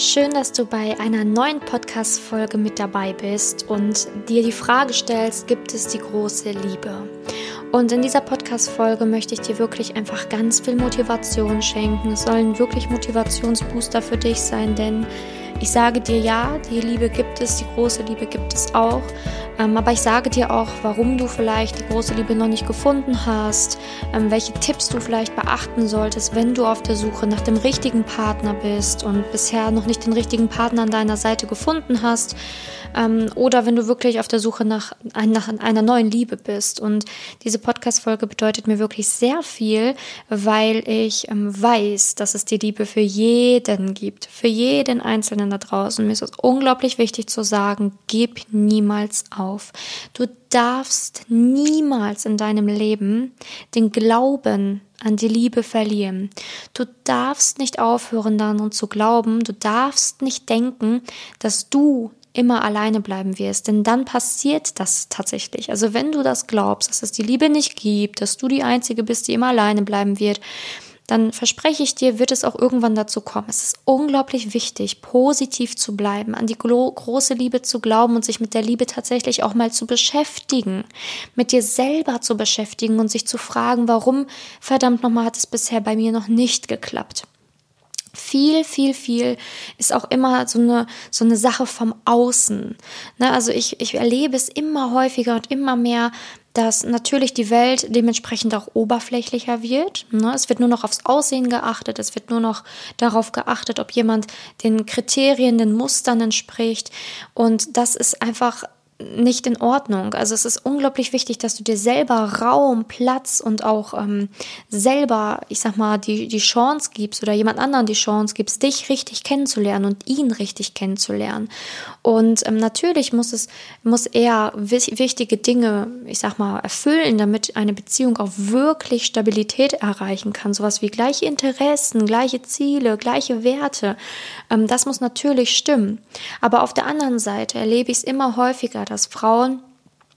Schön, dass du bei einer neuen Podcast-Folge mit dabei bist und dir die Frage stellst, gibt es die große Liebe? Und in dieser Podcast-Folge möchte ich dir wirklich einfach ganz viel Motivation schenken. Es sollen wirklich Motivationsbooster für dich sein, denn ich sage dir ja, die Liebe gibt es, die große Liebe gibt es auch. Ähm, aber ich sage dir auch, warum du vielleicht die große Liebe noch nicht gefunden hast, ähm, welche Tipps du vielleicht beachten solltest, wenn du auf der Suche nach dem richtigen Partner bist und bisher noch nicht den richtigen Partner an deiner Seite gefunden hast. Ähm, oder wenn du wirklich auf der Suche nach, nach einer neuen Liebe bist. Und diese Podcast-Folge bedeutet mir wirklich sehr viel, weil ich ähm, weiß, dass es die Liebe für jeden gibt, für jeden Einzelnen Eltern da draußen, mir ist es unglaublich wichtig zu sagen, gib niemals auf. Du darfst niemals in deinem Leben den Glauben an die Liebe verlieren. Du darfst nicht aufhören daran zu glauben, du darfst nicht denken, dass du immer alleine bleiben wirst, denn dann passiert das tatsächlich. Also wenn du das glaubst, dass es die Liebe nicht gibt, dass du die Einzige bist, die immer alleine bleiben wird, dann verspreche ich dir, wird es auch irgendwann dazu kommen. Es ist unglaublich wichtig, positiv zu bleiben, an die große Liebe zu glauben und sich mit der Liebe tatsächlich auch mal zu beschäftigen, mit dir selber zu beschäftigen und sich zu fragen, warum verdammt nochmal hat es bisher bei mir noch nicht geklappt. Viel, viel, viel ist auch immer so eine, so eine Sache vom Außen. Ne, also ich, ich erlebe es immer häufiger und immer mehr, dass natürlich die Welt dementsprechend auch oberflächlicher wird. Ne? Es wird nur noch aufs Aussehen geachtet, es wird nur noch darauf geachtet, ob jemand den Kriterien, den Mustern entspricht. Und das ist einfach nicht in Ordnung. Also es ist unglaublich wichtig, dass du dir selber Raum, Platz und auch ähm, selber, ich sag mal, die, die Chance gibst oder jemand anderen die Chance gibst, dich richtig kennenzulernen und ihn richtig kennenzulernen. Und ähm, natürlich muss es, muss er wichtige Dinge, ich sag mal, erfüllen, damit eine Beziehung auch wirklich Stabilität erreichen kann. Sowas wie gleiche Interessen, gleiche Ziele, gleiche Werte. Ähm, das muss natürlich stimmen. Aber auf der anderen Seite erlebe ich es immer häufiger, dass Frauen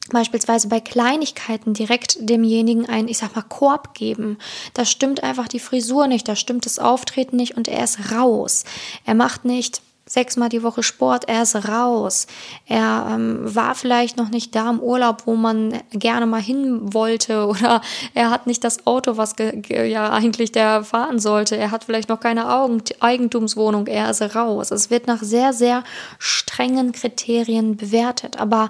beispielsweise bei Kleinigkeiten direkt demjenigen einen, ich sag mal, Korb geben. Da stimmt einfach die Frisur nicht, da stimmt das Auftreten nicht und er ist raus. Er macht nicht sechsmal die Woche Sport, er ist raus. Er ähm, war vielleicht noch nicht da im Urlaub, wo man gerne mal hin wollte oder er hat nicht das Auto, was ja eigentlich der fahren sollte. Er hat vielleicht noch keine Augen Eigentumswohnung, er ist raus. Es wird nach sehr, sehr strengen Kriterien bewertet. Aber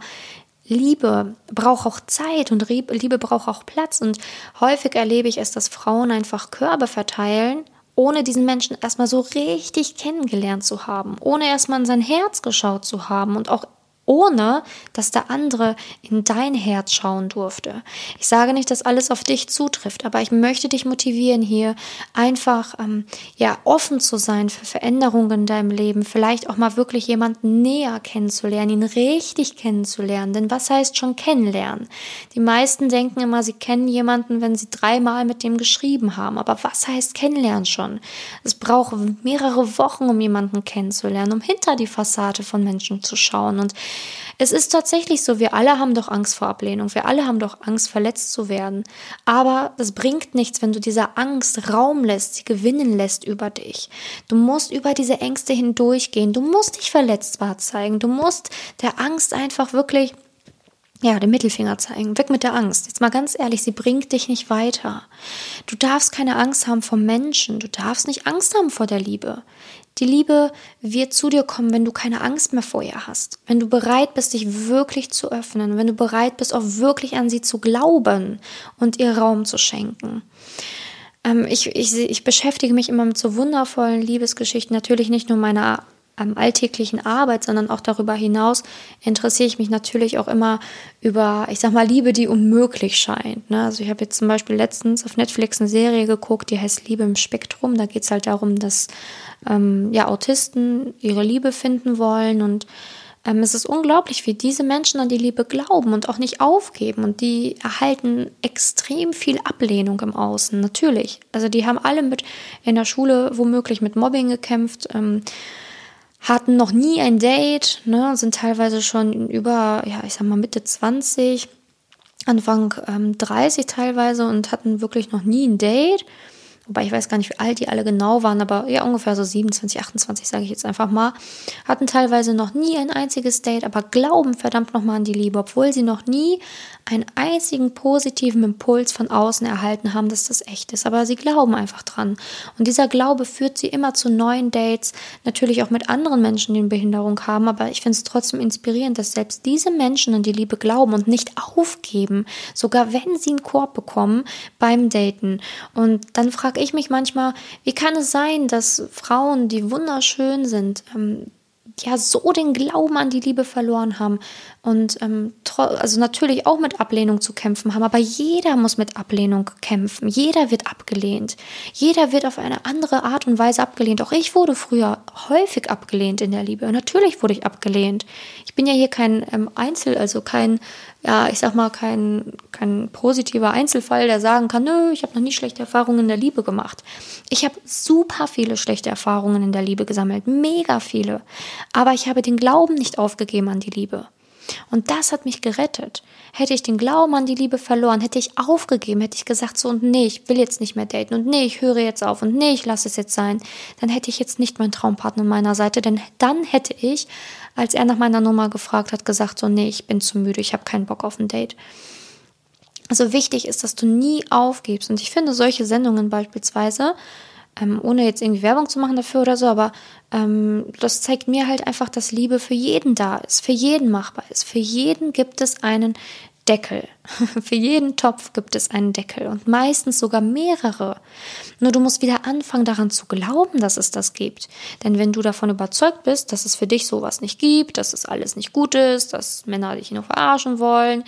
Liebe braucht auch Zeit und Liebe braucht auch Platz. Und häufig erlebe ich es, dass Frauen einfach Körbe verteilen, ohne diesen Menschen erstmal so richtig kennengelernt zu haben, ohne erstmal in sein Herz geschaut zu haben und auch ohne dass der andere in dein Herz schauen durfte. Ich sage nicht, dass alles auf dich zutrifft, aber ich möchte dich motivieren, hier einfach ähm, ja offen zu sein für Veränderungen in deinem Leben, vielleicht auch mal wirklich jemanden näher kennenzulernen, ihn richtig kennenzulernen. Denn was heißt schon kennenlernen? Die meisten denken immer, sie kennen jemanden, wenn sie dreimal mit dem geschrieben haben. Aber was heißt kennenlernen schon? Es braucht mehrere Wochen, um jemanden kennenzulernen, um hinter die Fassade von Menschen zu schauen und es ist tatsächlich so, wir alle haben doch Angst vor Ablehnung, wir alle haben doch Angst, verletzt zu werden. Aber das bringt nichts, wenn du dieser Angst Raum lässt, sie gewinnen lässt über dich. Du musst über diese Ängste hindurchgehen, du musst dich verletzbar zeigen, du musst der Angst einfach wirklich ja, den Mittelfinger zeigen. Weg mit der Angst. Jetzt mal ganz ehrlich, sie bringt dich nicht weiter. Du darfst keine Angst haben vor Menschen. Du darfst nicht Angst haben vor der Liebe. Die Liebe wird zu dir kommen, wenn du keine Angst mehr vor ihr hast. Wenn du bereit bist, dich wirklich zu öffnen. Wenn du bereit bist, auch wirklich an sie zu glauben und ihr Raum zu schenken. Ähm, ich, ich, ich beschäftige mich immer mit so wundervollen Liebesgeschichten. Natürlich nicht nur meiner ähm, alltäglichen Arbeit, sondern auch darüber hinaus interessiere ich mich natürlich auch immer über, ich sag mal, Liebe, die unmöglich scheint. Ne? Also ich habe jetzt zum Beispiel letztens auf Netflix eine Serie geguckt, die heißt Liebe im Spektrum. Da geht es halt darum, dass ähm, ja, Autisten ihre Liebe finden wollen und ähm, es ist unglaublich, wie diese Menschen an die Liebe glauben und auch nicht aufgeben. Und die erhalten extrem viel Ablehnung im Außen, natürlich. Also die haben alle mit in der Schule womöglich mit Mobbing gekämpft. Ähm, hatten noch nie ein Date, ne, sind teilweise schon über, ja, ich sag mal Mitte 20, Anfang ähm, 30 teilweise und hatten wirklich noch nie ein Date, wobei ich weiß gar nicht, wie alt die alle genau waren, aber ja, ungefähr so 27, 28, sage ich jetzt einfach mal, hatten teilweise noch nie ein einziges Date, aber glauben verdammt nochmal an die Liebe, obwohl sie noch nie einen einzigen positiven Impuls von außen erhalten haben, dass das echt ist. Aber sie glauben einfach dran. Und dieser Glaube führt sie immer zu neuen Dates, natürlich auch mit anderen Menschen, die eine Behinderung haben. Aber ich finde es trotzdem inspirierend, dass selbst diese Menschen an die Liebe glauben und nicht aufgeben, sogar wenn sie einen Korb bekommen beim Daten. Und dann frage ich mich manchmal, wie kann es sein, dass Frauen, die wunderschön sind, ähm, ja so den Glauben an die Liebe verloren haben und ähm, also natürlich auch mit Ablehnung zu kämpfen haben, aber jeder muss mit Ablehnung kämpfen. Jeder wird abgelehnt. Jeder wird auf eine andere Art und Weise abgelehnt. Auch ich wurde früher häufig abgelehnt in der Liebe. Und natürlich wurde ich abgelehnt. Ich bin ja hier kein ähm, Einzel, also kein ja, ich sag mal, kein, kein positiver Einzelfall, der sagen kann, nö, ich habe noch nie schlechte Erfahrungen in der Liebe gemacht. Ich habe super viele schlechte Erfahrungen in der Liebe gesammelt, mega viele. Aber ich habe den Glauben nicht aufgegeben an die Liebe. Und das hat mich gerettet. Hätte ich den Glauben an die Liebe verloren, hätte ich aufgegeben, hätte ich gesagt so und nee, ich will jetzt nicht mehr daten und nee, ich höre jetzt auf und nee, ich lasse es jetzt sein, dann hätte ich jetzt nicht meinen Traumpartner an meiner Seite, denn dann hätte ich, als er nach meiner Nummer gefragt hat, gesagt so nee, ich bin zu müde, ich habe keinen Bock auf ein Date. Also wichtig ist, dass du nie aufgibst und ich finde solche Sendungen beispielsweise ähm, ohne jetzt irgendwie Werbung zu machen dafür oder so, aber ähm, das zeigt mir halt einfach, dass Liebe für jeden da ist, für jeden machbar ist. Für jeden gibt es einen Deckel. für jeden Topf gibt es einen Deckel und meistens sogar mehrere. Nur du musst wieder anfangen daran zu glauben, dass es das gibt. Denn wenn du davon überzeugt bist, dass es für dich sowas nicht gibt, dass es alles nicht gut ist, dass Männer dich nur verarschen wollen,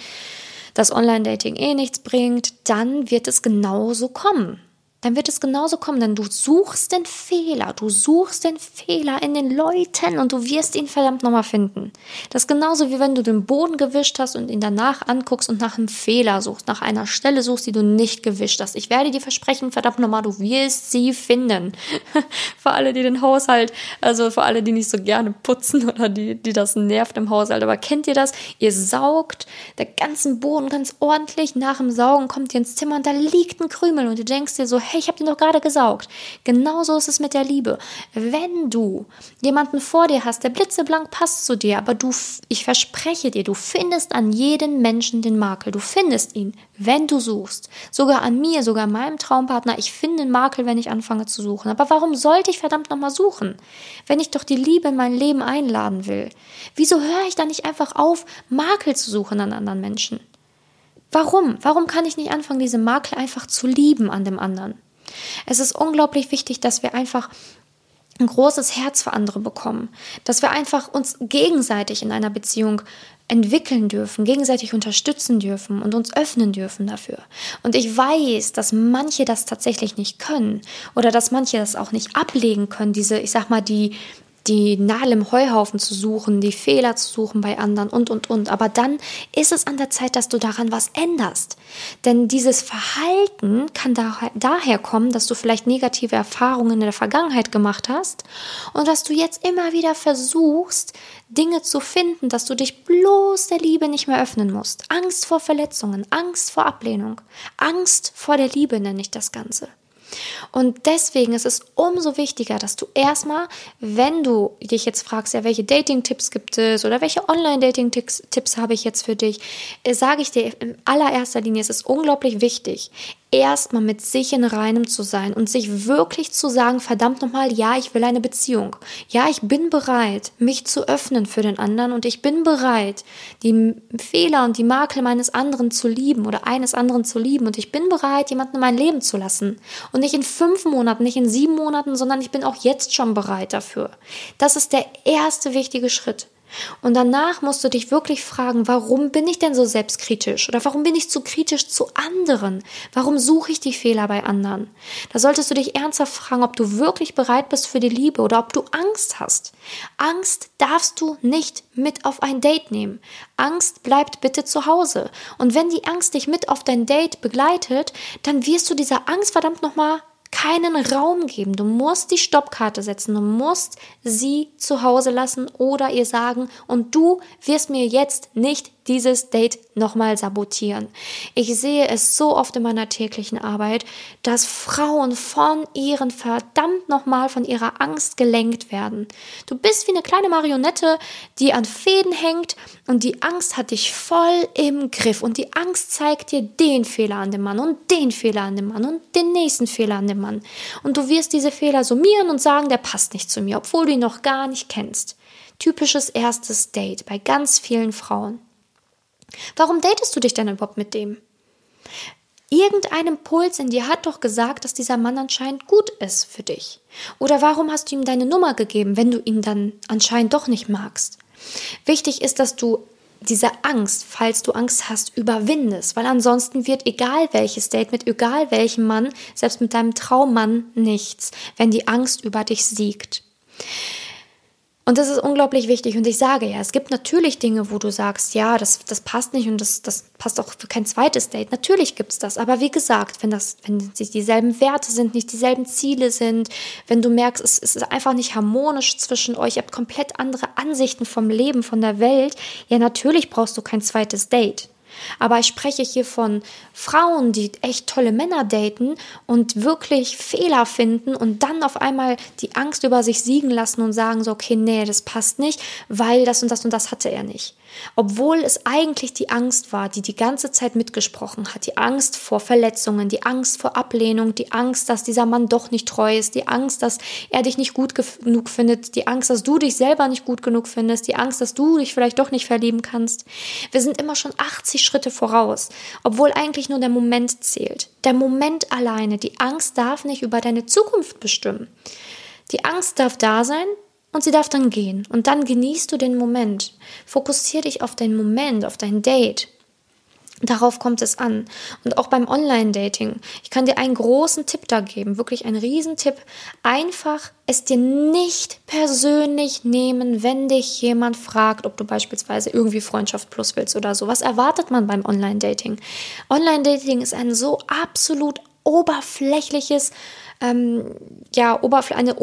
dass Online-Dating eh nichts bringt, dann wird es genauso kommen dann wird es genauso kommen, denn du suchst den Fehler, du suchst den Fehler in den Leuten und du wirst ihn verdammt nochmal finden. Das ist genauso wie wenn du den Boden gewischt hast und ihn danach anguckst und nach einem Fehler suchst, nach einer Stelle suchst, die du nicht gewischt hast. Ich werde dir versprechen, verdammt nochmal, du wirst sie finden. für alle, die den Haushalt, also für alle, die nicht so gerne putzen oder die, die das nervt im Haushalt. Aber kennt ihr das? Ihr saugt der ganzen Boden ganz ordentlich. Nach dem Saugen kommt ihr ins Zimmer und da liegt ein Krümel und du denkst dir so, hey, ich habe den doch gerade gesaugt. Genauso ist es mit der Liebe. Wenn du jemanden vor dir hast, der blitzeblank passt zu dir, aber du, ich verspreche dir, du findest an jedem Menschen den Makel. Du findest ihn, wenn du suchst. Sogar an mir, sogar an meinem Traumpartner. Ich finde den Makel, wenn ich anfange zu suchen. Aber warum sollte ich verdammt nochmal suchen? Wenn ich doch die Liebe in mein Leben einladen will. Wieso höre ich dann nicht einfach auf, Makel zu suchen an anderen Menschen? Warum? Warum kann ich nicht anfangen, diese Makel einfach zu lieben an dem anderen? Es ist unglaublich wichtig, dass wir einfach ein großes Herz für andere bekommen, dass wir einfach uns gegenseitig in einer Beziehung entwickeln dürfen, gegenseitig unterstützen dürfen und uns öffnen dürfen dafür. Und ich weiß, dass manche das tatsächlich nicht können oder dass manche das auch nicht ablegen können, diese, ich sag mal, die, die Nadel im Heuhaufen zu suchen, die Fehler zu suchen bei anderen und, und, und. Aber dann ist es an der Zeit, dass du daran was änderst. Denn dieses Verhalten kann daher kommen, dass du vielleicht negative Erfahrungen in der Vergangenheit gemacht hast und dass du jetzt immer wieder versuchst, Dinge zu finden, dass du dich bloß der Liebe nicht mehr öffnen musst. Angst vor Verletzungen, Angst vor Ablehnung, Angst vor der Liebe nenne ich das Ganze. Und deswegen ist es umso wichtiger, dass du erstmal, wenn du dich jetzt fragst, ja, welche Dating-Tipps gibt es oder welche Online-Dating-Tipps habe ich jetzt für dich, äh, sage ich dir in allererster Linie, es ist unglaublich wichtig, erstmal mit sich in reinem zu sein und sich wirklich zu sagen, verdammt nochmal, ja, ich will eine Beziehung. Ja, ich bin bereit, mich zu öffnen für den anderen und ich bin bereit, die Fehler und die Makel meines anderen zu lieben oder eines anderen zu lieben und ich bin bereit, jemanden in mein Leben zu lassen. Und nicht in fünf Monaten, nicht in sieben Monaten, sondern ich bin auch jetzt schon bereit dafür. Das ist der erste wichtige Schritt. Und danach musst du dich wirklich fragen, warum bin ich denn so selbstkritisch? Oder warum bin ich zu kritisch zu anderen? Warum suche ich die Fehler bei anderen? Da solltest du dich ernsthaft fragen, ob du wirklich bereit bist für die Liebe oder ob du Angst hast. Angst darfst du nicht mit auf ein Date nehmen. Angst bleibt bitte zu Hause. Und wenn die Angst dich mit auf dein Date begleitet, dann wirst du dieser Angst verdammt nochmal keinen Raum geben. Du musst die Stoppkarte setzen. Du musst sie zu Hause lassen oder ihr sagen, und du wirst mir jetzt nicht dieses Date nochmal sabotieren. Ich sehe es so oft in meiner täglichen Arbeit, dass Frauen von ihren verdammt nochmal von ihrer Angst gelenkt werden. Du bist wie eine kleine Marionette, die an Fäden hängt und die Angst hat dich voll im Griff und die Angst zeigt dir den Fehler an dem Mann und den Fehler an dem Mann und den nächsten Fehler an dem Mann. Und du wirst diese Fehler summieren und sagen, der passt nicht zu mir, obwohl du ihn noch gar nicht kennst. Typisches erstes Date bei ganz vielen Frauen. Warum datest du dich denn überhaupt mit dem? Irgendein Impuls in dir hat doch gesagt, dass dieser Mann anscheinend gut ist für dich. Oder warum hast du ihm deine Nummer gegeben, wenn du ihn dann anscheinend doch nicht magst? Wichtig ist, dass du diese Angst, falls du Angst hast, überwindest, weil ansonsten wird egal welches Date mit egal welchem Mann, selbst mit deinem Traummann nichts, wenn die Angst über dich siegt. Und das ist unglaublich wichtig. Und ich sage ja, es gibt natürlich Dinge, wo du sagst, ja, das, das passt nicht und das, das passt auch für kein zweites Date. Natürlich gibt's das. Aber wie gesagt, wenn das, wenn es dieselben Werte sind, nicht dieselben Ziele sind, wenn du merkst, es, es ist einfach nicht harmonisch zwischen euch, ihr habt komplett andere Ansichten vom Leben, von der Welt, ja, natürlich brauchst du kein zweites Date. Aber ich spreche hier von Frauen, die echt tolle Männer daten und wirklich Fehler finden und dann auf einmal die Angst über sich siegen lassen und sagen so, okay, nee, das passt nicht, weil das und das und das hatte er nicht. Obwohl es eigentlich die Angst war, die die ganze Zeit mitgesprochen hat. Die Angst vor Verletzungen, die Angst vor Ablehnung, die Angst, dass dieser Mann doch nicht treu ist, die Angst, dass er dich nicht gut genug findet, die Angst, dass du dich selber nicht gut genug findest, die Angst, dass du dich vielleicht doch nicht verlieben kannst. Wir sind immer schon 80 Schritte voraus, obwohl eigentlich nur der Moment zählt. Der Moment alleine. Die Angst darf nicht über deine Zukunft bestimmen. Die Angst darf da sein, und sie darf dann gehen. Und dann genießt du den Moment. Fokussier dich auf den Moment, auf dein Date. Darauf kommt es an. Und auch beim Online-Dating. Ich kann dir einen großen Tipp da geben, wirklich einen Riesentipp. Einfach es dir nicht persönlich nehmen, wenn dich jemand fragt, ob du beispielsweise irgendwie Freundschaft plus willst oder so. Was erwartet man beim Online-Dating? Online-Dating ist ein so absolut oberflächliches ähm, ja, eine,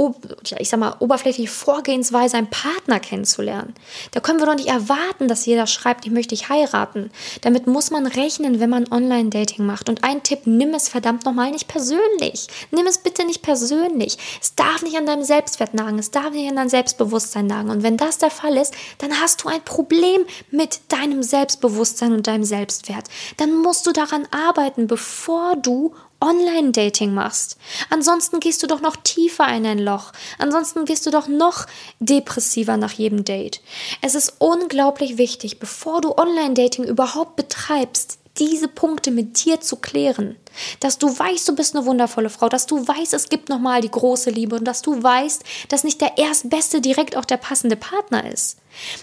ich sag mal, oberflächliche Vorgehensweise, einen Partner kennenzulernen. Da können wir doch nicht erwarten, dass jeder schreibt, ich möchte dich heiraten. Damit muss man rechnen, wenn man Online-Dating macht. Und ein Tipp, nimm es verdammt nochmal nicht persönlich. Nimm es bitte nicht persönlich. Es darf nicht an deinem Selbstwert nagen. Es darf nicht an deinem Selbstbewusstsein nagen. Und wenn das der Fall ist, dann hast du ein Problem mit deinem Selbstbewusstsein und deinem Selbstwert. Dann musst du daran arbeiten, bevor du Online-Dating machst. Ansonsten gehst du doch noch tiefer in ein Loch. Ansonsten gehst du doch noch depressiver nach jedem Date. Es ist unglaublich wichtig, bevor du Online-Dating überhaupt betreibst, diese Punkte mit dir zu klären. Dass du weißt, du bist eine wundervolle Frau, dass du weißt, es gibt nochmal die große Liebe und dass du weißt, dass nicht der erstbeste direkt auch der passende Partner ist.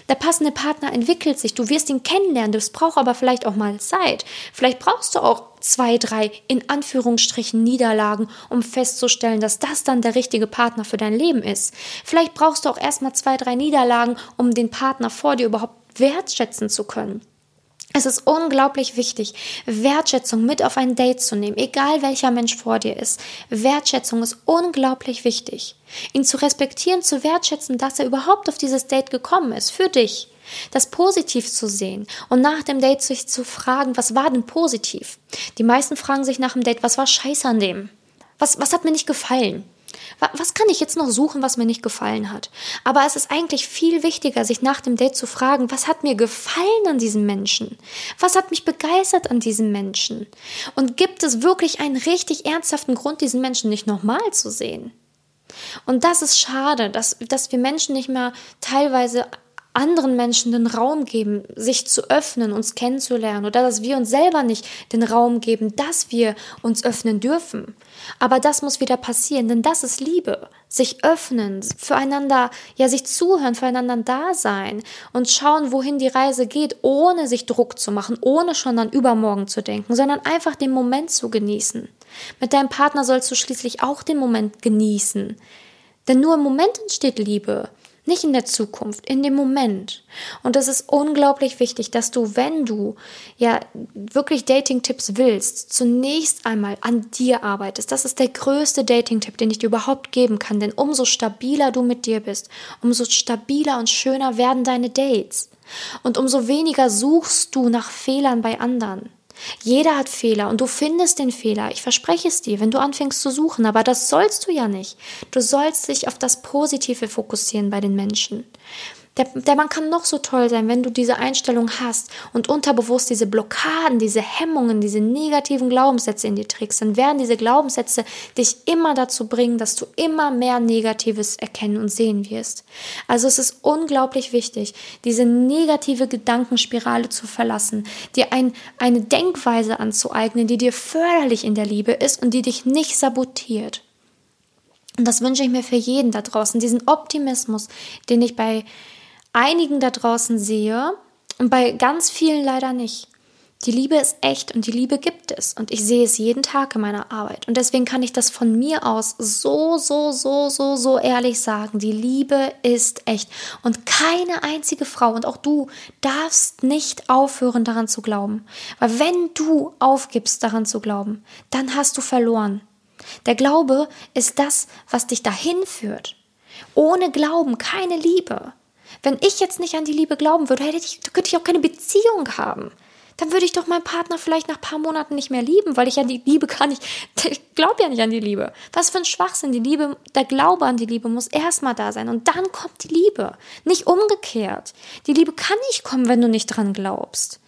Der passende Partner entwickelt sich, du wirst ihn kennenlernen, das braucht aber vielleicht auch mal Zeit. Vielleicht brauchst du auch zwei, drei in Anführungsstrichen Niederlagen, um festzustellen, dass das dann der richtige Partner für dein Leben ist. Vielleicht brauchst du auch erstmal zwei, drei Niederlagen, um den Partner vor dir überhaupt wertschätzen zu können. Es ist unglaublich wichtig, Wertschätzung mit auf ein Date zu nehmen, egal welcher Mensch vor dir ist. Wertschätzung ist unglaublich wichtig. Ihn zu respektieren, zu wertschätzen, dass er überhaupt auf dieses Date gekommen ist, für dich. Das positiv zu sehen und nach dem Date sich zu fragen, was war denn positiv? Die meisten fragen sich nach dem Date, was war scheiße an dem? Was, was hat mir nicht gefallen? Was kann ich jetzt noch suchen, was mir nicht gefallen hat? Aber es ist eigentlich viel wichtiger, sich nach dem Date zu fragen, was hat mir gefallen an diesem Menschen? Was hat mich begeistert an diesem Menschen? Und gibt es wirklich einen richtig ernsthaften Grund, diesen Menschen nicht nochmal zu sehen? Und das ist schade, dass, dass wir Menschen nicht mehr teilweise anderen Menschen den Raum geben, sich zu öffnen, uns kennenzulernen oder dass wir uns selber nicht den Raum geben, dass wir uns öffnen dürfen. Aber das muss wieder passieren, denn das ist Liebe. Sich öffnen, füreinander, ja, sich zuhören, füreinander da sein und schauen, wohin die Reise geht, ohne sich Druck zu machen, ohne schon an übermorgen zu denken, sondern einfach den Moment zu genießen. Mit deinem Partner sollst du schließlich auch den Moment genießen. Denn nur im Moment entsteht Liebe. Nicht in der Zukunft, in dem Moment. Und es ist unglaublich wichtig, dass du, wenn du ja wirklich Dating-Tipps willst, zunächst einmal an dir arbeitest. Das ist der größte Dating-Tipp, den ich dir überhaupt geben kann. Denn umso stabiler du mit dir bist, umso stabiler und schöner werden deine Dates. Und umso weniger suchst du nach Fehlern bei anderen. Jeder hat Fehler und du findest den Fehler. Ich verspreche es dir, wenn du anfängst zu suchen. Aber das sollst du ja nicht. Du sollst dich auf das Positive fokussieren bei den Menschen. Der, der Mann kann noch so toll sein, wenn du diese Einstellung hast und unterbewusst diese Blockaden, diese Hemmungen, diese negativen Glaubenssätze in dir trägst, dann werden diese Glaubenssätze dich immer dazu bringen, dass du immer mehr Negatives erkennen und sehen wirst. Also es ist unglaublich wichtig, diese negative Gedankenspirale zu verlassen, dir ein, eine Denkweise anzueignen, die dir förderlich in der Liebe ist und die dich nicht sabotiert. Und das wünsche ich mir für jeden da draußen, diesen Optimismus, den ich bei einigen da draußen sehe und bei ganz vielen leider nicht. Die Liebe ist echt und die Liebe gibt es und ich sehe es jeden Tag in meiner Arbeit und deswegen kann ich das von mir aus so, so, so, so, so ehrlich sagen. Die Liebe ist echt und keine einzige Frau und auch du darfst nicht aufhören daran zu glauben, weil wenn du aufgibst daran zu glauben, dann hast du verloren. Der Glaube ist das, was dich dahin führt. Ohne Glauben keine Liebe. Wenn ich jetzt nicht an die Liebe glauben würde, hätte ich, könnte ich auch keine Beziehung haben. Dann würde ich doch meinen Partner vielleicht nach ein paar Monaten nicht mehr lieben, weil ich an die Liebe gar nicht, ich glaube ja nicht an die Liebe. Was für ein Schwachsinn. Die Liebe, der Glaube an die Liebe muss erstmal da sein und dann kommt die Liebe. Nicht umgekehrt. Die Liebe kann nicht kommen, wenn du nicht dran glaubst.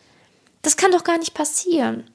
Das kann doch gar nicht passieren.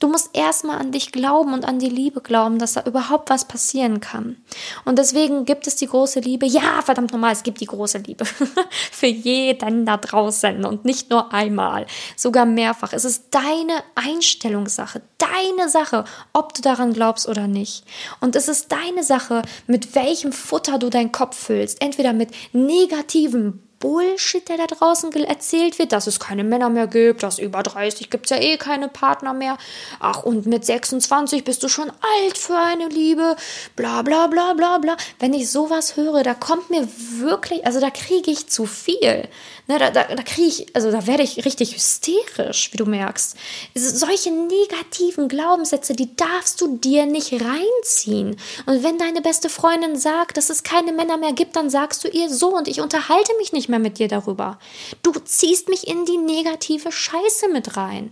Du musst erstmal an dich glauben und an die Liebe glauben, dass da überhaupt was passieren kann. Und deswegen gibt es die große Liebe. Ja, verdammt nochmal, es gibt die große Liebe. Für jeden da draußen und nicht nur einmal, sogar mehrfach. Es ist deine Einstellungssache, deine Sache, ob du daran glaubst oder nicht. Und es ist deine Sache, mit welchem Futter du deinen Kopf füllst. Entweder mit negativem Bullshit, der da draußen erzählt wird, dass es keine Männer mehr gibt, dass über 30 gibt es ja eh keine Partner mehr. Ach, und mit 26 bist du schon alt für eine Liebe, bla bla bla bla bla. Wenn ich sowas höre, da kommt mir wirklich, also da kriege ich zu viel. Ne, da, da, da kriege ich, also da werde ich richtig hysterisch, wie du merkst. Solche negativen Glaubenssätze, die darfst du dir nicht reinziehen. Und wenn deine beste Freundin sagt, dass es keine Männer mehr gibt, dann sagst du ihr so und ich unterhalte mich nicht mehr mit dir darüber. Du ziehst mich in die negative Scheiße mit rein.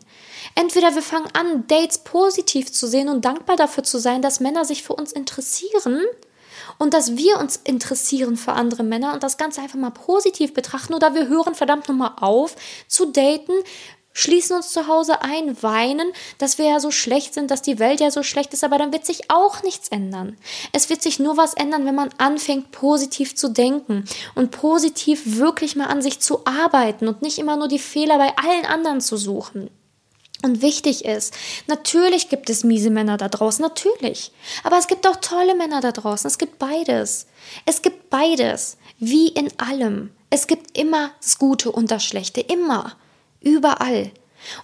Entweder wir fangen an, Dates positiv zu sehen und dankbar dafür zu sein, dass Männer sich für uns interessieren, und dass wir uns interessieren für andere Männer und das Ganze einfach mal positiv betrachten oder wir hören verdammt nochmal auf zu daten, schließen uns zu Hause ein, weinen, dass wir ja so schlecht sind, dass die Welt ja so schlecht ist, aber dann wird sich auch nichts ändern. Es wird sich nur was ändern, wenn man anfängt, positiv zu denken und positiv wirklich mal an sich zu arbeiten und nicht immer nur die Fehler bei allen anderen zu suchen. Und wichtig ist, natürlich gibt es miese Männer da draußen, natürlich. Aber es gibt auch tolle Männer da draußen. Es gibt beides. Es gibt beides. Wie in allem. Es gibt immer das Gute und das Schlechte. Immer. Überall.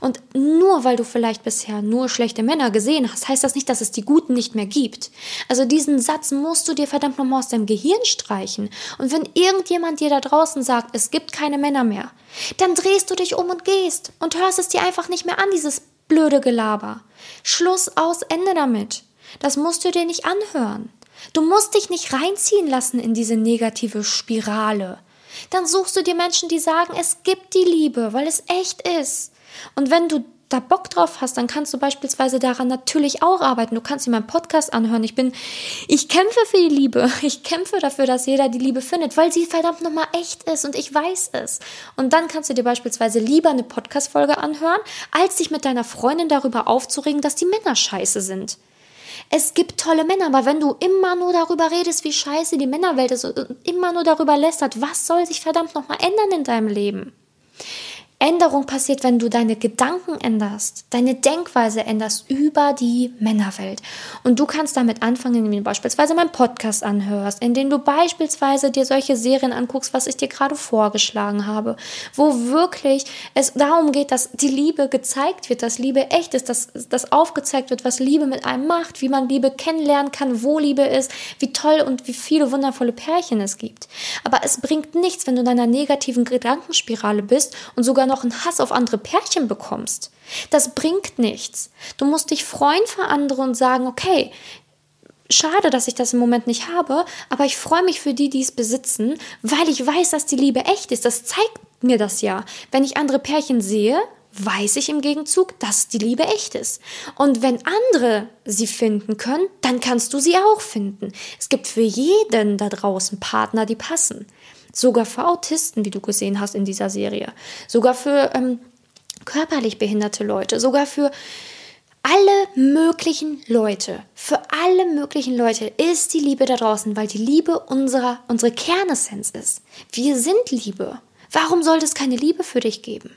Und nur weil du vielleicht bisher nur schlechte Männer gesehen hast, heißt das nicht, dass es die Guten nicht mehr gibt. Also diesen Satz musst du dir verdammt nochmal aus deinem Gehirn streichen. Und wenn irgendjemand dir da draußen sagt, es gibt keine Männer mehr, dann drehst du dich um und gehst und hörst es dir einfach nicht mehr an, dieses blöde Gelaber. Schluss aus, Ende damit. Das musst du dir nicht anhören. Du musst dich nicht reinziehen lassen in diese negative Spirale. Dann suchst du dir Menschen, die sagen, es gibt die Liebe, weil es echt ist. Und wenn du da Bock drauf hast, dann kannst du beispielsweise daran natürlich auch arbeiten. Du kannst dir meinen Podcast anhören. Ich bin, ich kämpfe für die Liebe. Ich kämpfe dafür, dass jeder die Liebe findet, weil sie verdammt nochmal echt ist und ich weiß es. Und dann kannst du dir beispielsweise lieber eine Podcast-Folge anhören, als dich mit deiner Freundin darüber aufzuregen, dass die Männer scheiße sind. Es gibt tolle Männer, aber wenn du immer nur darüber redest, wie scheiße die Männerwelt ist und immer nur darüber lästert, was soll sich verdammt nochmal ändern in deinem Leben? Änderung passiert, wenn du deine Gedanken änderst, deine Denkweise änderst über die Männerwelt. Und du kannst damit anfangen, indem du beispielsweise meinen Podcast anhörst, indem du beispielsweise dir solche Serien anguckst, was ich dir gerade vorgeschlagen habe, wo wirklich es darum geht, dass die Liebe gezeigt wird, dass Liebe echt ist, dass, dass aufgezeigt wird, was Liebe mit einem macht, wie man Liebe kennenlernen kann, wo Liebe ist, wie toll und wie viele wundervolle Pärchen es gibt. Aber es bringt nichts, wenn du in einer negativen Gedankenspirale bist und sogar noch einen Hass auf andere Pärchen bekommst. Das bringt nichts. Du musst dich freuen für andere und sagen, okay, schade, dass ich das im Moment nicht habe, aber ich freue mich für die, die es besitzen, weil ich weiß, dass die Liebe echt ist. Das zeigt mir das ja. Wenn ich andere Pärchen sehe, weiß ich im Gegenzug, dass die Liebe echt ist. Und wenn andere sie finden können, dann kannst du sie auch finden. Es gibt für jeden da draußen Partner, die passen. Sogar für Autisten, wie du gesehen hast in dieser Serie. Sogar für ähm, körperlich behinderte Leute. Sogar für alle möglichen Leute, für alle möglichen Leute ist die Liebe da draußen, weil die Liebe unserer, unsere Kernessenz ist. Wir sind Liebe. Warum sollte es keine Liebe für dich geben?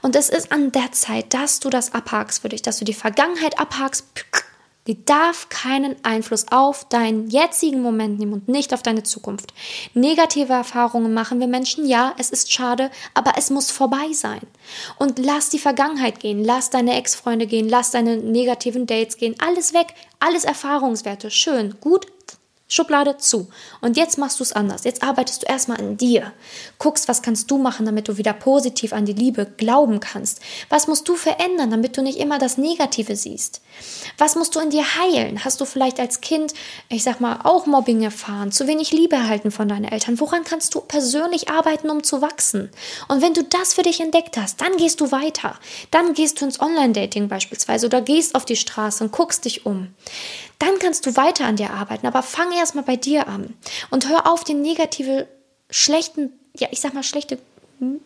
Und es ist an der Zeit, dass du das abhakst für dich, dass du die Vergangenheit abhakst. Die darf keinen Einfluss auf deinen jetzigen Moment nehmen und nicht auf deine Zukunft. Negative Erfahrungen machen wir Menschen, ja, es ist schade, aber es muss vorbei sein. Und lass die Vergangenheit gehen, lass deine Ex-Freunde gehen, lass deine negativen Dates gehen, alles weg, alles Erfahrungswerte, schön, gut, Schublade zu. Und jetzt machst du es anders. Jetzt arbeitest du erstmal an dir. Guckst, was kannst du machen, damit du wieder positiv an die Liebe glauben kannst. Was musst du verändern, damit du nicht immer das Negative siehst? Was musst du in dir heilen? Hast du vielleicht als Kind, ich sag mal, auch Mobbing erfahren, zu wenig Liebe erhalten von deinen Eltern? Woran kannst du persönlich arbeiten, um zu wachsen? Und wenn du das für dich entdeckt hast, dann gehst du weiter. Dann gehst du ins Online-Dating beispielsweise oder gehst auf die Straße und guckst dich um dann kannst du weiter an dir arbeiten. Aber erstmal bei dir an und hör auf, den negative, schlechten, ja, ich sag mal, schlechte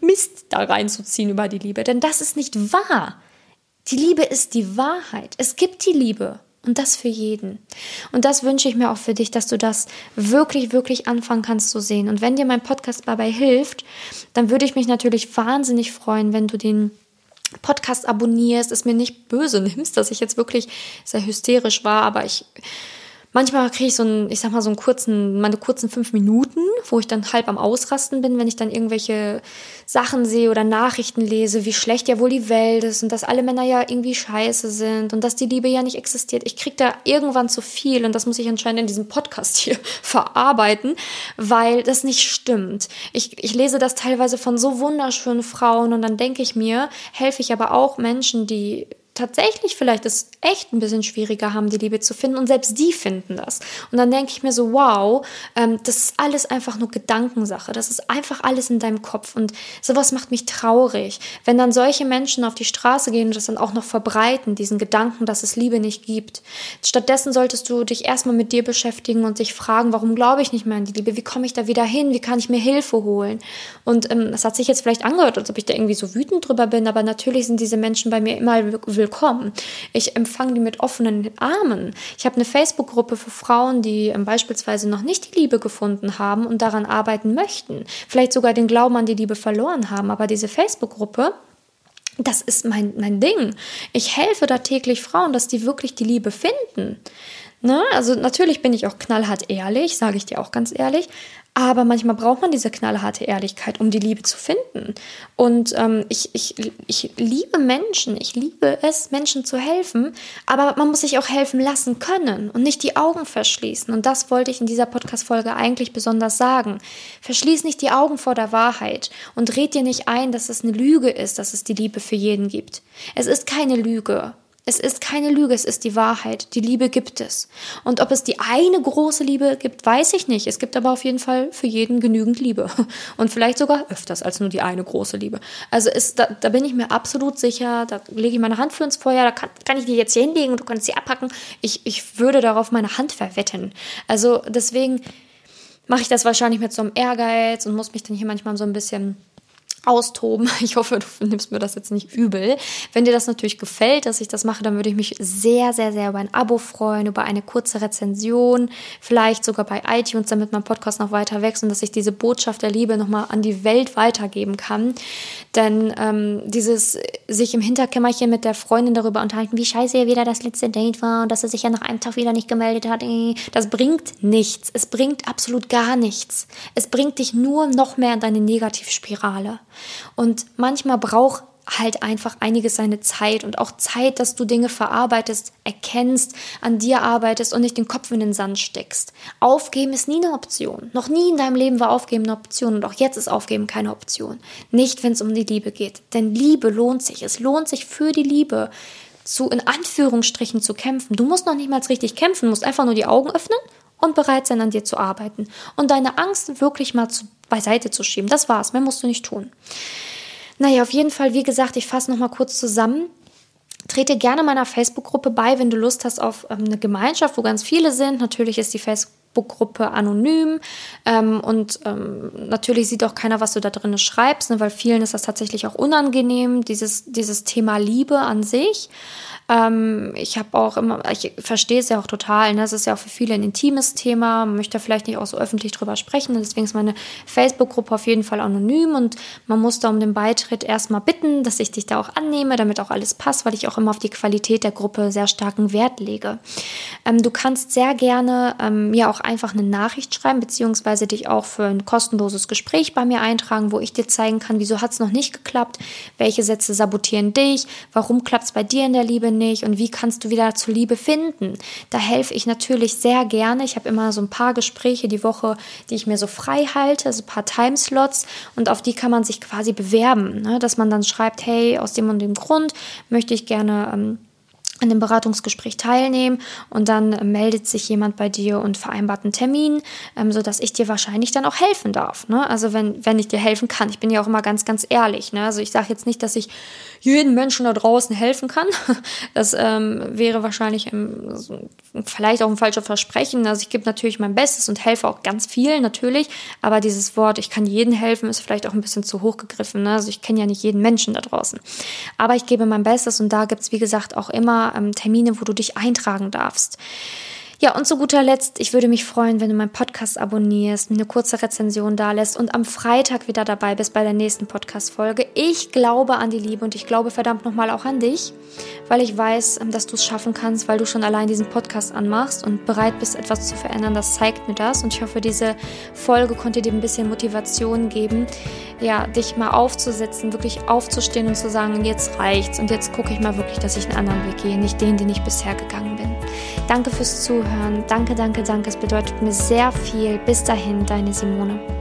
Mist da reinzuziehen über die Liebe. Denn das ist nicht wahr. Die Liebe ist die Wahrheit. Es gibt die Liebe. Und das für jeden. Und das wünsche ich mir auch für dich, dass du das wirklich, wirklich anfangen kannst zu sehen. Und wenn dir mein Podcast dabei hilft, dann würde ich mich natürlich wahnsinnig freuen, wenn du den Podcast abonnierst, es mir nicht böse nimmst, dass ich jetzt wirklich sehr hysterisch war, aber ich Manchmal kriege ich so einen, ich sag mal, so einen kurzen, meine kurzen fünf Minuten, wo ich dann halb am Ausrasten bin, wenn ich dann irgendwelche Sachen sehe oder Nachrichten lese, wie schlecht ja wohl die Welt ist und dass alle Männer ja irgendwie scheiße sind und dass die Liebe ja nicht existiert. Ich kriege da irgendwann zu viel und das muss ich anscheinend in diesem Podcast hier verarbeiten, weil das nicht stimmt. Ich, ich lese das teilweise von so wunderschönen Frauen und dann denke ich mir, helfe ich aber auch Menschen, die tatsächlich vielleicht es echt ein bisschen schwieriger haben, die Liebe zu finden. Und selbst die finden das. Und dann denke ich mir so, wow, ähm, das ist alles einfach nur Gedankensache, das ist einfach alles in deinem Kopf. Und sowas macht mich traurig, wenn dann solche Menschen auf die Straße gehen und das dann auch noch verbreiten, diesen Gedanken, dass es Liebe nicht gibt. Stattdessen solltest du dich erstmal mit dir beschäftigen und dich fragen, warum glaube ich nicht mehr an die Liebe, wie komme ich da wieder hin, wie kann ich mir Hilfe holen? Und ähm, das hat sich jetzt vielleicht angehört, als ob ich da irgendwie so wütend drüber bin, aber natürlich sind diese Menschen bei mir immer willkommen willkommen. Ich empfange die mit offenen Armen. Ich habe eine Facebook-Gruppe für Frauen, die ähm, beispielsweise noch nicht die Liebe gefunden haben und daran arbeiten möchten. Vielleicht sogar den Glauben an die Liebe verloren haben. Aber diese Facebook-Gruppe, das ist mein, mein Ding. Ich helfe da täglich Frauen, dass die wirklich die Liebe finden. Ne? Also natürlich bin ich auch knallhart ehrlich, sage ich dir auch ganz ehrlich, aber manchmal braucht man diese knallharte Ehrlichkeit, um die Liebe zu finden. Und ähm, ich, ich, ich liebe Menschen, ich liebe es, Menschen zu helfen, aber man muss sich auch helfen lassen können und nicht die Augen verschließen. Und das wollte ich in dieser Podcast-Folge eigentlich besonders sagen. Verschließ nicht die Augen vor der Wahrheit und red dir nicht ein, dass es eine Lüge ist, dass es die Liebe für jeden gibt. Es ist keine Lüge. Es ist keine Lüge, es ist die Wahrheit. Die Liebe gibt es. Und ob es die eine große Liebe gibt, weiß ich nicht. Es gibt aber auf jeden Fall für jeden genügend Liebe. Und vielleicht sogar öfters als nur die eine große Liebe. Also ist, da, da bin ich mir absolut sicher, da lege ich meine Hand für ins Feuer, da kann, kann ich die jetzt hier hinlegen und du kannst sie abpacken. Ich, ich würde darauf meine Hand verwetten. Also deswegen mache ich das wahrscheinlich mit so einem Ehrgeiz und muss mich dann hier manchmal so ein bisschen austoben. Ich hoffe, du nimmst mir das jetzt nicht übel. Wenn dir das natürlich gefällt, dass ich das mache, dann würde ich mich sehr, sehr, sehr über ein Abo freuen, über eine kurze Rezension, vielleicht sogar bei iTunes, damit mein Podcast noch weiter wächst und dass ich diese Botschaft der Liebe nochmal an die Welt weitergeben kann. Denn ähm, dieses sich im Hinterkämmerchen mit der Freundin darüber unterhalten, wie scheiße ja wieder das letzte Date war und dass er sich ja nach einem Tag wieder nicht gemeldet hat, äh, das bringt nichts. Es bringt absolut gar nichts. Es bringt dich nur noch mehr in deine Negativspirale. Und manchmal braucht halt einfach einiges seine Zeit und auch Zeit, dass du Dinge verarbeitest, erkennst, an dir arbeitest und nicht den Kopf in den Sand steckst. Aufgeben ist nie eine Option. Noch nie in deinem Leben war Aufgeben eine Option und auch jetzt ist Aufgeben keine Option. Nicht, wenn es um die Liebe geht. Denn Liebe lohnt sich. Es lohnt sich für die Liebe zu, in Anführungsstrichen, zu kämpfen. Du musst noch nicht mal richtig kämpfen, musst einfach nur die Augen öffnen und bereit sein, an dir zu arbeiten und deine Angst wirklich mal zu, beiseite zu schieben. Das war's, mehr musst du nicht tun. Naja, auf jeden Fall, wie gesagt, ich fasse nochmal kurz zusammen. Trete gerne meiner Facebook-Gruppe bei, wenn du Lust hast auf ähm, eine Gemeinschaft, wo ganz viele sind. Natürlich ist die Facebook-Gruppe anonym ähm, und ähm, natürlich sieht auch keiner, was du da drin schreibst, ne, weil vielen ist das tatsächlich auch unangenehm, dieses, dieses Thema Liebe an sich. Ähm, ich habe auch immer, ich verstehe es ja auch total, ne? es ist ja auch für viele ein intimes Thema, man möchte vielleicht nicht auch so öffentlich drüber sprechen, deswegen ist meine Facebook-Gruppe auf jeden Fall anonym und man muss da um den Beitritt erstmal bitten, dass ich dich da auch annehme, damit auch alles passt, weil ich auch immer auf die Qualität der Gruppe sehr starken Wert lege. Ähm, du kannst sehr gerne ähm, mir auch einfach eine Nachricht schreiben, beziehungsweise dich auch für ein kostenloses Gespräch bei mir eintragen, wo ich dir zeigen kann, wieso hat es noch nicht geklappt, welche Sätze sabotieren dich, warum klappt es bei dir in der Liebe nicht und wie kannst du wieder zur Liebe finden. Da helfe ich natürlich sehr gerne. Ich habe immer so ein paar Gespräche die Woche, die ich mir so frei halte, so ein paar Timeslots und auf die kann man sich quasi bewerben, ne? dass man dann schreibt, hey, aus dem und dem Grund möchte ich gerne ähm, an dem Beratungsgespräch teilnehmen und dann meldet sich jemand bei dir und vereinbart einen Termin, ähm, so dass ich dir wahrscheinlich dann auch helfen darf. Ne? Also wenn, wenn ich dir helfen kann. Ich bin ja auch immer ganz, ganz ehrlich. Ne? Also ich sage jetzt nicht, dass ich jedem Menschen da draußen helfen kann. Das ähm, wäre wahrscheinlich ähm, vielleicht auch ein falsches Versprechen. Also ich gebe natürlich mein Bestes und helfe auch ganz vielen natürlich. Aber dieses Wort, ich kann jedem helfen, ist vielleicht auch ein bisschen zu hoch gegriffen. Ne? Also ich kenne ja nicht jeden Menschen da draußen. Aber ich gebe mein Bestes und da gibt es, wie gesagt, auch immer ähm, Termine, wo du dich eintragen darfst. Ja, und zu guter Letzt, ich würde mich freuen, wenn du meinen Podcast abonnierst, mir eine kurze Rezension da lässt und am Freitag wieder dabei bist bei der nächsten Podcast-Folge. Ich glaube an die Liebe und ich glaube verdammt nochmal auch an dich, weil ich weiß, ähm, dass du es schaffen kannst, weil du schon allein diesen Podcast anmachst und bereit bist, etwas zu verändern. Das zeigt mir das und ich hoffe, diese Folge konnte dir ein bisschen Motivation geben, ja, dich mal aufzusetzen, wirklich aufzustehen und zu sagen, jetzt reicht's und jetzt gucke ich mal wirklich, dass ich einen anderen Weg gehe, nicht den, den ich bisher gegangen bin. Danke fürs Zuhören. Danke, danke, danke. Es bedeutet mir sehr viel. Bis dahin, deine Simone.